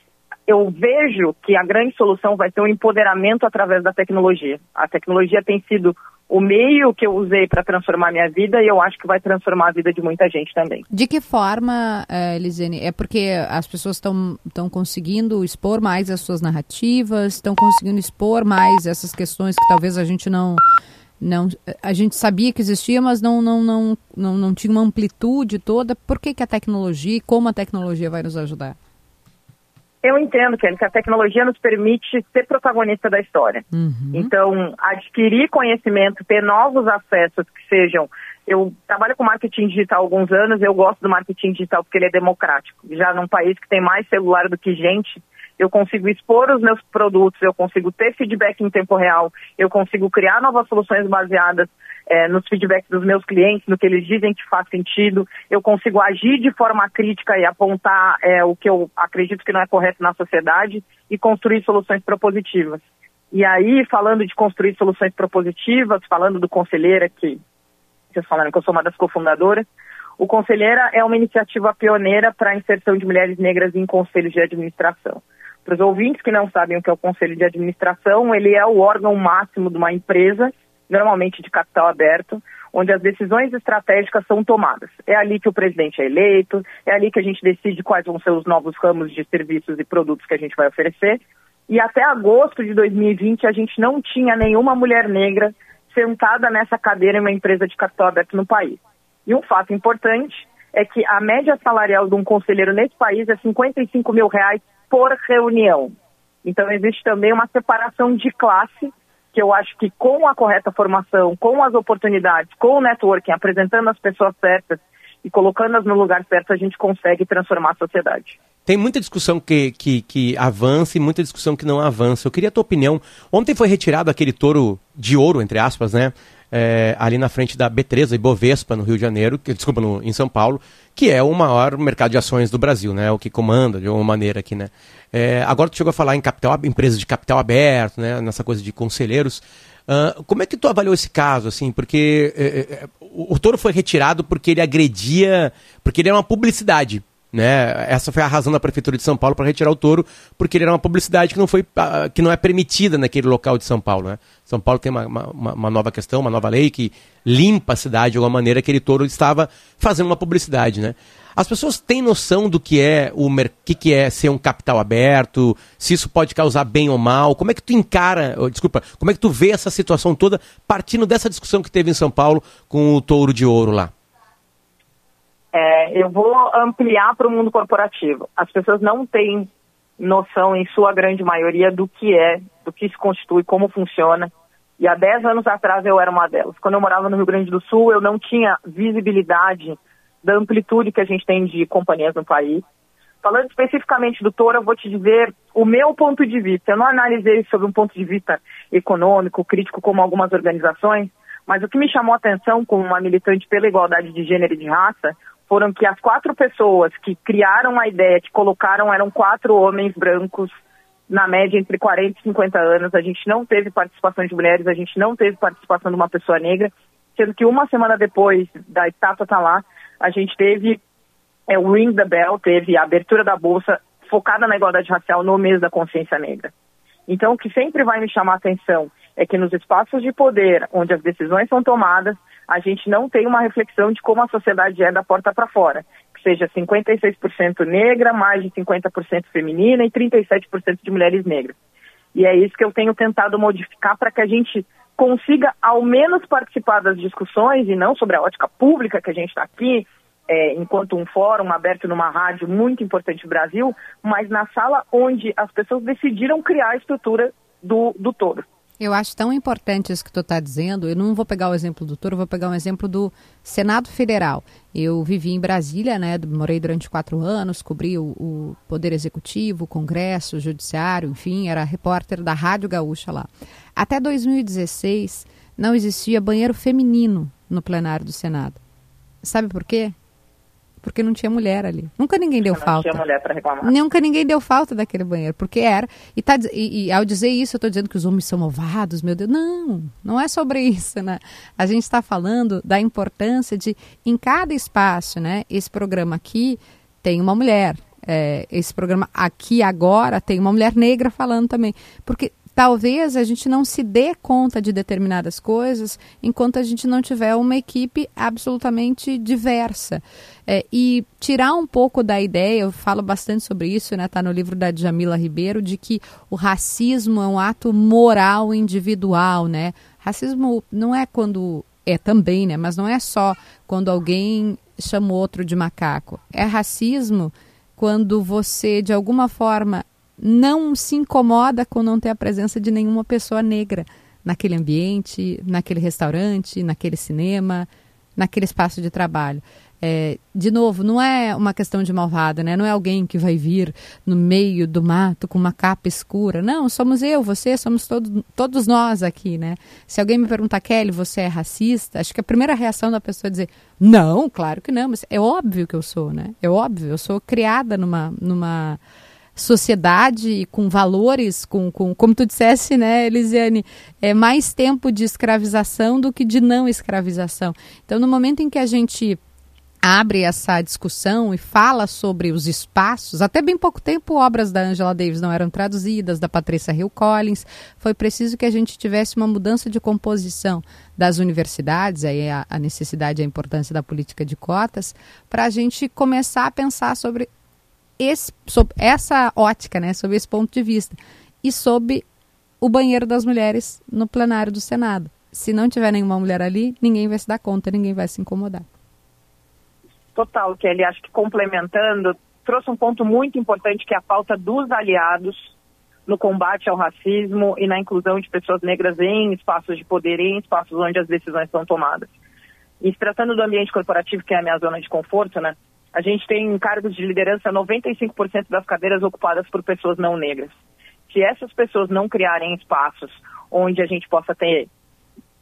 Eu vejo que a grande solução vai ser o empoderamento através da tecnologia. A tecnologia tem sido o meio que eu usei para transformar minha vida e eu acho que vai transformar a vida de muita gente também.
De que forma, eh, Elisene? É porque as pessoas estão conseguindo expor mais as suas narrativas, estão conseguindo expor mais essas questões que talvez a gente não. Não a gente sabia que existia, mas não, não, não, não, não tinha uma amplitude toda. Por que, que a tecnologia e como a tecnologia vai nos ajudar?
Eu entendo, Kelly, que a tecnologia nos permite ser protagonista da história. Então, adquirir conhecimento, ter novos acessos que sejam. Eu trabalho com marketing digital há alguns anos, eu gosto do marketing digital porque ele é democrático. Já num país que tem mais celular do que gente, eu consigo expor os meus produtos, eu consigo ter feedback em tempo real, eu consigo criar novas soluções baseadas eh, nos feedbacks dos meus clientes, no que eles dizem que faz sentido, eu consigo agir de forma crítica e apontar eh, o que eu acredito que não é correto na sociedade e construir soluções propositivas. E aí, falando de construir soluções propositivas, falando do Conselheira, que vocês falaram que eu sou uma das cofundadoras, o Conselheira é uma iniciativa pioneira para a inserção de mulheres negras em conselhos de administração. Para os ouvintes que não sabem o que é o conselho de administração, ele é o órgão máximo de uma empresa, normalmente de capital aberto, onde as decisões estratégicas são tomadas. É ali que o presidente é eleito, é ali que a gente decide quais vão ser os novos ramos de serviços e produtos que a gente vai oferecer. E até agosto de 2020 a gente não tinha nenhuma mulher negra sentada nessa cadeira em uma empresa de capital aberto no país. E um fato importante é que a média salarial de um conselheiro nesse país é 55 mil reais por reunião. Então existe também uma separação de classe que eu acho que com a correta formação, com as oportunidades, com o networking, apresentando as pessoas certas e colocando-as no lugar certo, a gente consegue transformar a sociedade.
tem muita discussão que, que, que avança e muita discussão que não avança. Eu queria a tua opinião. Ontem foi retirado aquele touro de ouro, entre aspas, né? É, ali na frente da B3 e Bovespa, no Rio de Janeiro, que, desculpa, no, em São Paulo, que é o maior mercado de ações do Brasil, né? O que comanda de alguma maneira aqui, né? É, agora tu chegou a falar em capital, empresas de capital aberto, né? Nessa coisa de conselheiros. Uh, como é que tu avaliou esse caso, assim? Porque é, é, o, o touro foi retirado porque ele agredia, porque ele era uma publicidade, né? Essa foi a razão da prefeitura de São Paulo para retirar o touro, porque ele era uma publicidade que não foi ah, que não é permitida naquele local de São Paulo, né? São Paulo tem uma, uma, uma, nova questão, uma nova lei que limpa a cidade de alguma maneira. Aquele touro estava fazendo uma publicidade, né? As pessoas têm noção do que é o que, que é ser um capital aberto, se isso pode causar bem ou mal. Como é que tu encara, desculpa, como é que tu vê essa situação toda partindo dessa discussão que teve em São Paulo com o touro de ouro lá?
É, eu vou ampliar para o mundo corporativo. As pessoas não têm noção, em sua grande maioria, do que é, do que se constitui, como funciona. E há 10 anos atrás eu era uma delas. Quando eu morava no Rio Grande do Sul, eu não tinha visibilidade da amplitude que a gente tem de companhias no país. Falando especificamente do Toro, eu vou te dizer o meu ponto de vista. Eu não analisei sobre um ponto de vista econômico, crítico, como algumas organizações, mas o que me chamou a atenção como uma militante pela igualdade de gênero e de raça foram que as quatro pessoas que criaram a ideia, que colocaram, eram quatro homens brancos, na média entre 40 e 50 anos. A gente não teve participação de mulheres, a gente não teve participação de uma pessoa negra, sendo que uma semana depois da estátua estar lá, a gente teve é, o Ring the Bell, teve a abertura da bolsa focada na igualdade racial no mês da consciência negra. Então, o que sempre vai me chamar a atenção é que nos espaços de poder, onde as decisões são tomadas, a gente não tem uma reflexão de como a sociedade é da porta para fora, seja 56% negra, mais de 50% feminina e 37% de mulheres negras. E é isso que eu tenho tentado modificar para que a gente consiga ao menos participar das discussões e não sobre a ótica pública que a gente está aqui, é, enquanto um fórum aberto numa rádio muito importante no Brasil, mas na sala onde as pessoas decidiram criar a estrutura do, do todo.
Eu acho tão importante isso que tu está dizendo. Eu não vou pegar o exemplo do Toro, vou pegar um exemplo do Senado Federal. Eu vivi em Brasília, né? Morei durante quatro anos, cobri o, o Poder Executivo, o Congresso, o Judiciário, enfim, era repórter da Rádio Gaúcha lá. Até 2016 não existia banheiro feminino no plenário do Senado. Sabe por quê? Porque não tinha mulher ali. Nunca ninguém deu
não
falta.
Não tinha mulher para reclamar.
Nunca ninguém deu falta daquele banheiro, porque era. E, tá, e, e ao dizer isso, eu estou dizendo que os homens são malvados, meu Deus. Não, não é sobre isso, né? A gente está falando da importância de, em cada espaço, né? Esse programa aqui tem uma mulher. É, esse programa aqui agora tem uma mulher negra falando também. Porque talvez a gente não se dê conta de determinadas coisas enquanto a gente não tiver uma equipe absolutamente diversa. É, e tirar um pouco da ideia, eu falo bastante sobre isso, né? Está no livro da Djamila Ribeiro, de que o racismo é um ato moral individual, né? Racismo não é quando. É também, né? Mas não é só quando alguém chama o outro de macaco. É racismo quando você, de alguma forma, não se incomoda com não ter a presença de nenhuma pessoa negra naquele ambiente, naquele restaurante, naquele cinema, naquele espaço de trabalho. É, de novo, não é uma questão de malvada, né? Não é alguém que vai vir no meio do mato com uma capa escura. Não, somos eu, você, somos todos, todos nós aqui, né? Se alguém me perguntar, Kelly, você é racista? Acho que a primeira reação da pessoa é dizer, não, claro que não, mas é óbvio que eu sou, né? É óbvio, eu sou criada numa, numa sociedade com valores, com, com como tu dissesse, né, Elisiane, é mais tempo de escravização do que de não escravização. Então, no momento em que a gente abre essa discussão e fala sobre os espaços. Até bem pouco tempo, obras da Angela Davis não eram traduzidas, da Patrícia Hill Collins. Foi preciso que a gente tivesse uma mudança de composição das universidades, aí a, necessidade e a importância da política de cotas, para a gente começar a pensar sobre esse, sob essa ótica, né, sob esse ponto de vista, e sob o banheiro das mulheres no plenário do Senado. Se não tiver nenhuma mulher ali, ninguém vai se dar conta, ninguém vai se incomodar.
Total, Kelly, acho que complementando, trouxe um ponto muito importante que é a falta dos aliados no combate ao racismo e na inclusão de pessoas negras em espaços de poder, em espaços onde as decisões são tomadas. E se tratando do ambiente corporativo, que é a minha zona de conforto, né? A gente tem em cargos de liderança 95% das cadeiras ocupadas por pessoas não negras. Se essas pessoas não criarem espaços onde a gente possa ter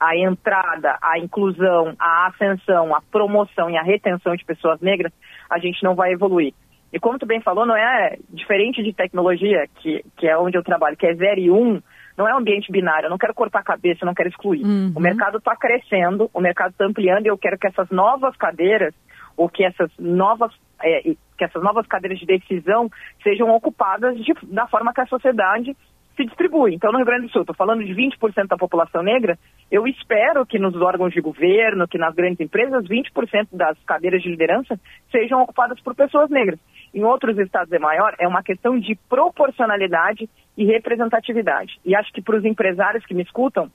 a entrada, a inclusão, a ascensão, a promoção e a retenção de pessoas negras, a gente não vai evoluir. E como tu bem falou, não é diferente de tecnologia, que, que é onde eu trabalho, que é 0 e 1, um, não é um ambiente binário, eu não quero cortar a cabeça, eu não quero excluir.
Uhum.
O mercado está crescendo, o mercado está ampliando e eu quero que essas novas cadeiras, ou que essas novas, é, que essas novas cadeiras de decisão sejam ocupadas de, da forma que a sociedade se distribui. Então, no Rio Grande do Sul, estou falando de 20% da população negra, eu espero que nos órgãos de governo, que nas grandes empresas, 20% das cadeiras de liderança sejam ocupadas por pessoas negras. Em outros estados é maior, é uma questão de proporcionalidade e representatividade. E acho que para os empresários que me escutam,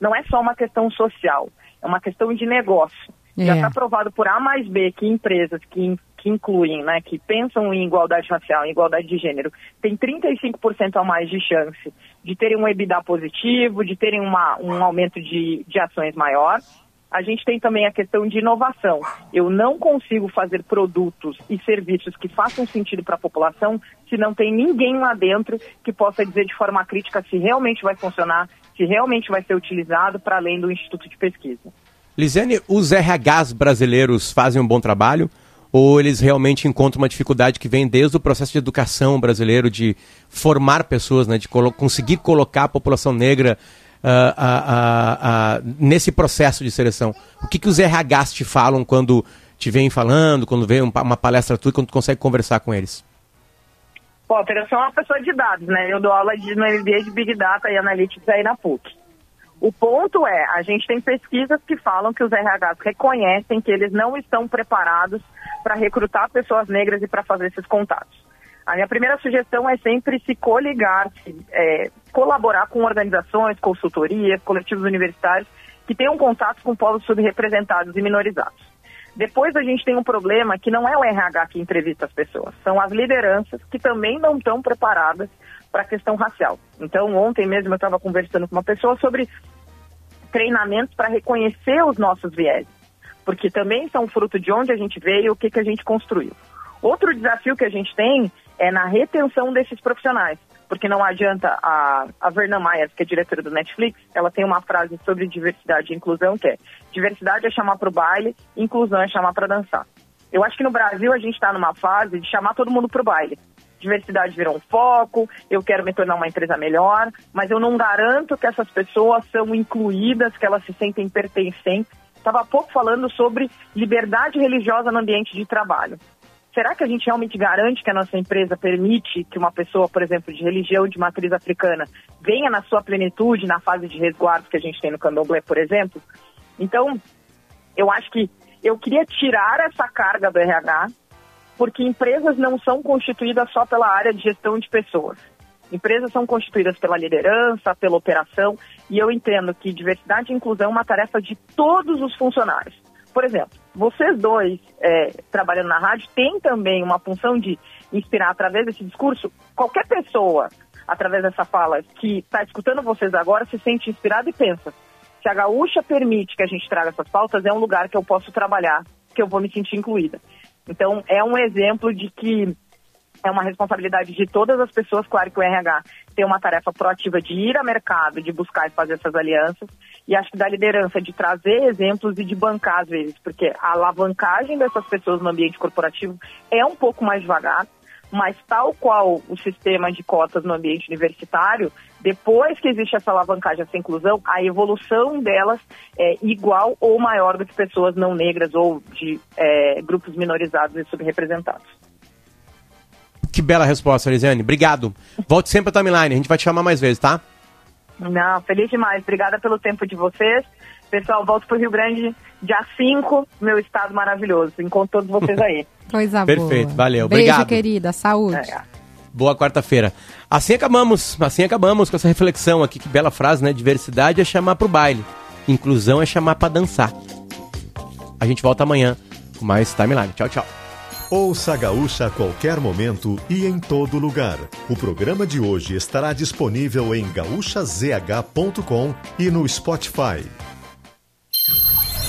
não é só uma questão social, é uma questão de negócio.
É.
Já está provado por A mais B que empresas que, que incluem, né, que pensam em igualdade racial, em igualdade de gênero, têm 35% a mais de chance de terem um EBITDA positivo, de terem uma, um aumento de, de ações maior. A gente tem também a questão de inovação. Eu não consigo fazer produtos e serviços que façam sentido para a população se não tem ninguém lá dentro que possa dizer de forma crítica se realmente vai funcionar, se realmente vai ser utilizado para além do Instituto de Pesquisa.
Lisiane, os RHs brasileiros fazem um bom trabalho? Ou eles realmente encontram uma dificuldade que vem desde o processo de educação brasileiro, de formar pessoas, né, de colo conseguir colocar a população negra uh, uh, uh, nesse processo de seleção? O que, que os RHs te falam quando te vêm falando, quando vem uma palestra tua, quando tu consegue conversar com eles?
Potter, eu sou uma pessoa de dados, né? Eu dou aula de, no MBA de Big Data e Analytics aí na PUC. O ponto é, a gente tem pesquisas que falam que os RHs reconhecem que eles não estão preparados para recrutar pessoas negras e para fazer esses contatos. A minha primeira sugestão é sempre se coligar, se, é, colaborar com organizações, consultorias, coletivos universitários que tenham contato com povos subrepresentados e minorizados. Depois a gente tem um problema que não é o RH que entrevista as pessoas, são as lideranças que também não estão preparadas para a questão racial. Então, ontem mesmo eu estava conversando com uma pessoa sobre treinamentos para reconhecer os nossos viés, porque também são fruto de onde a gente veio e o que, que a gente construiu. Outro desafio que a gente tem é na retenção desses profissionais, porque não adianta a, a Verna que é diretora do Netflix, ela tem uma frase sobre diversidade e inclusão que é diversidade é chamar para o baile, inclusão é chamar para dançar. Eu acho que no Brasil a gente está numa fase de chamar todo mundo para o baile. Diversidade virou um foco, eu quero me tornar uma empresa melhor, mas eu não garanto que essas pessoas são incluídas, que elas se sentem pertencentes. Estava há pouco falando sobre liberdade religiosa no ambiente de trabalho será que a gente realmente garante que a nossa empresa permite que uma pessoa, por exemplo, de religião de matriz africana venha na sua plenitude na fase de resguardo que a gente tem no candomblé, por exemplo? Então, eu acho que eu queria tirar essa carga do RH, porque empresas não são constituídas só pela área de gestão de pessoas. Empresas são constituídas pela liderança, pela operação, e eu entendo que diversidade e inclusão é uma tarefa de todos os funcionários. Por exemplo, vocês dois é, trabalhando na rádio têm também uma função de inspirar através desse discurso qualquer pessoa através dessa fala que está escutando vocês agora se sente inspirada e pensa se a gaúcha permite que a gente traga essas pautas é um lugar que eu posso trabalhar que eu vou me sentir incluída então é um exemplo de que é uma responsabilidade de todas as pessoas, claro que o RH tem uma tarefa proativa de ir ao mercado, de buscar e fazer essas alianças, e acho que da liderança de trazer exemplos e de bancar às vezes, porque a alavancagem dessas pessoas no ambiente corporativo é um pouco mais devagar, mas tal qual o sistema de cotas no ambiente universitário, depois que existe essa alavancagem, essa inclusão, a evolução delas é igual ou maior do que pessoas não negras ou de é, grupos minorizados e subrepresentados.
Que bela resposta, Lisiane. Obrigado. Volte sempre à timeline, a gente vai te chamar mais vezes, tá?
Não, feliz demais. Obrigada pelo tempo de vocês. Pessoal, volto para o Rio Grande dia 5, meu estado maravilhoso. Encontro todos vocês aí. (laughs)
Coisa
Perfeito,
boa.
valeu.
Beijo,
Obrigado.
querida. Saúde.
É.
Boa quarta-feira. Assim acabamos, assim acabamos com essa reflexão aqui, que bela frase, né? Diversidade é chamar pro baile, inclusão é chamar para dançar. A gente volta amanhã com mais Timeline. Tchau, tchau.
Ouça a Gaúcha a qualquer momento e em todo lugar. O programa de hoje estará disponível em gaúchazh.com e no Spotify.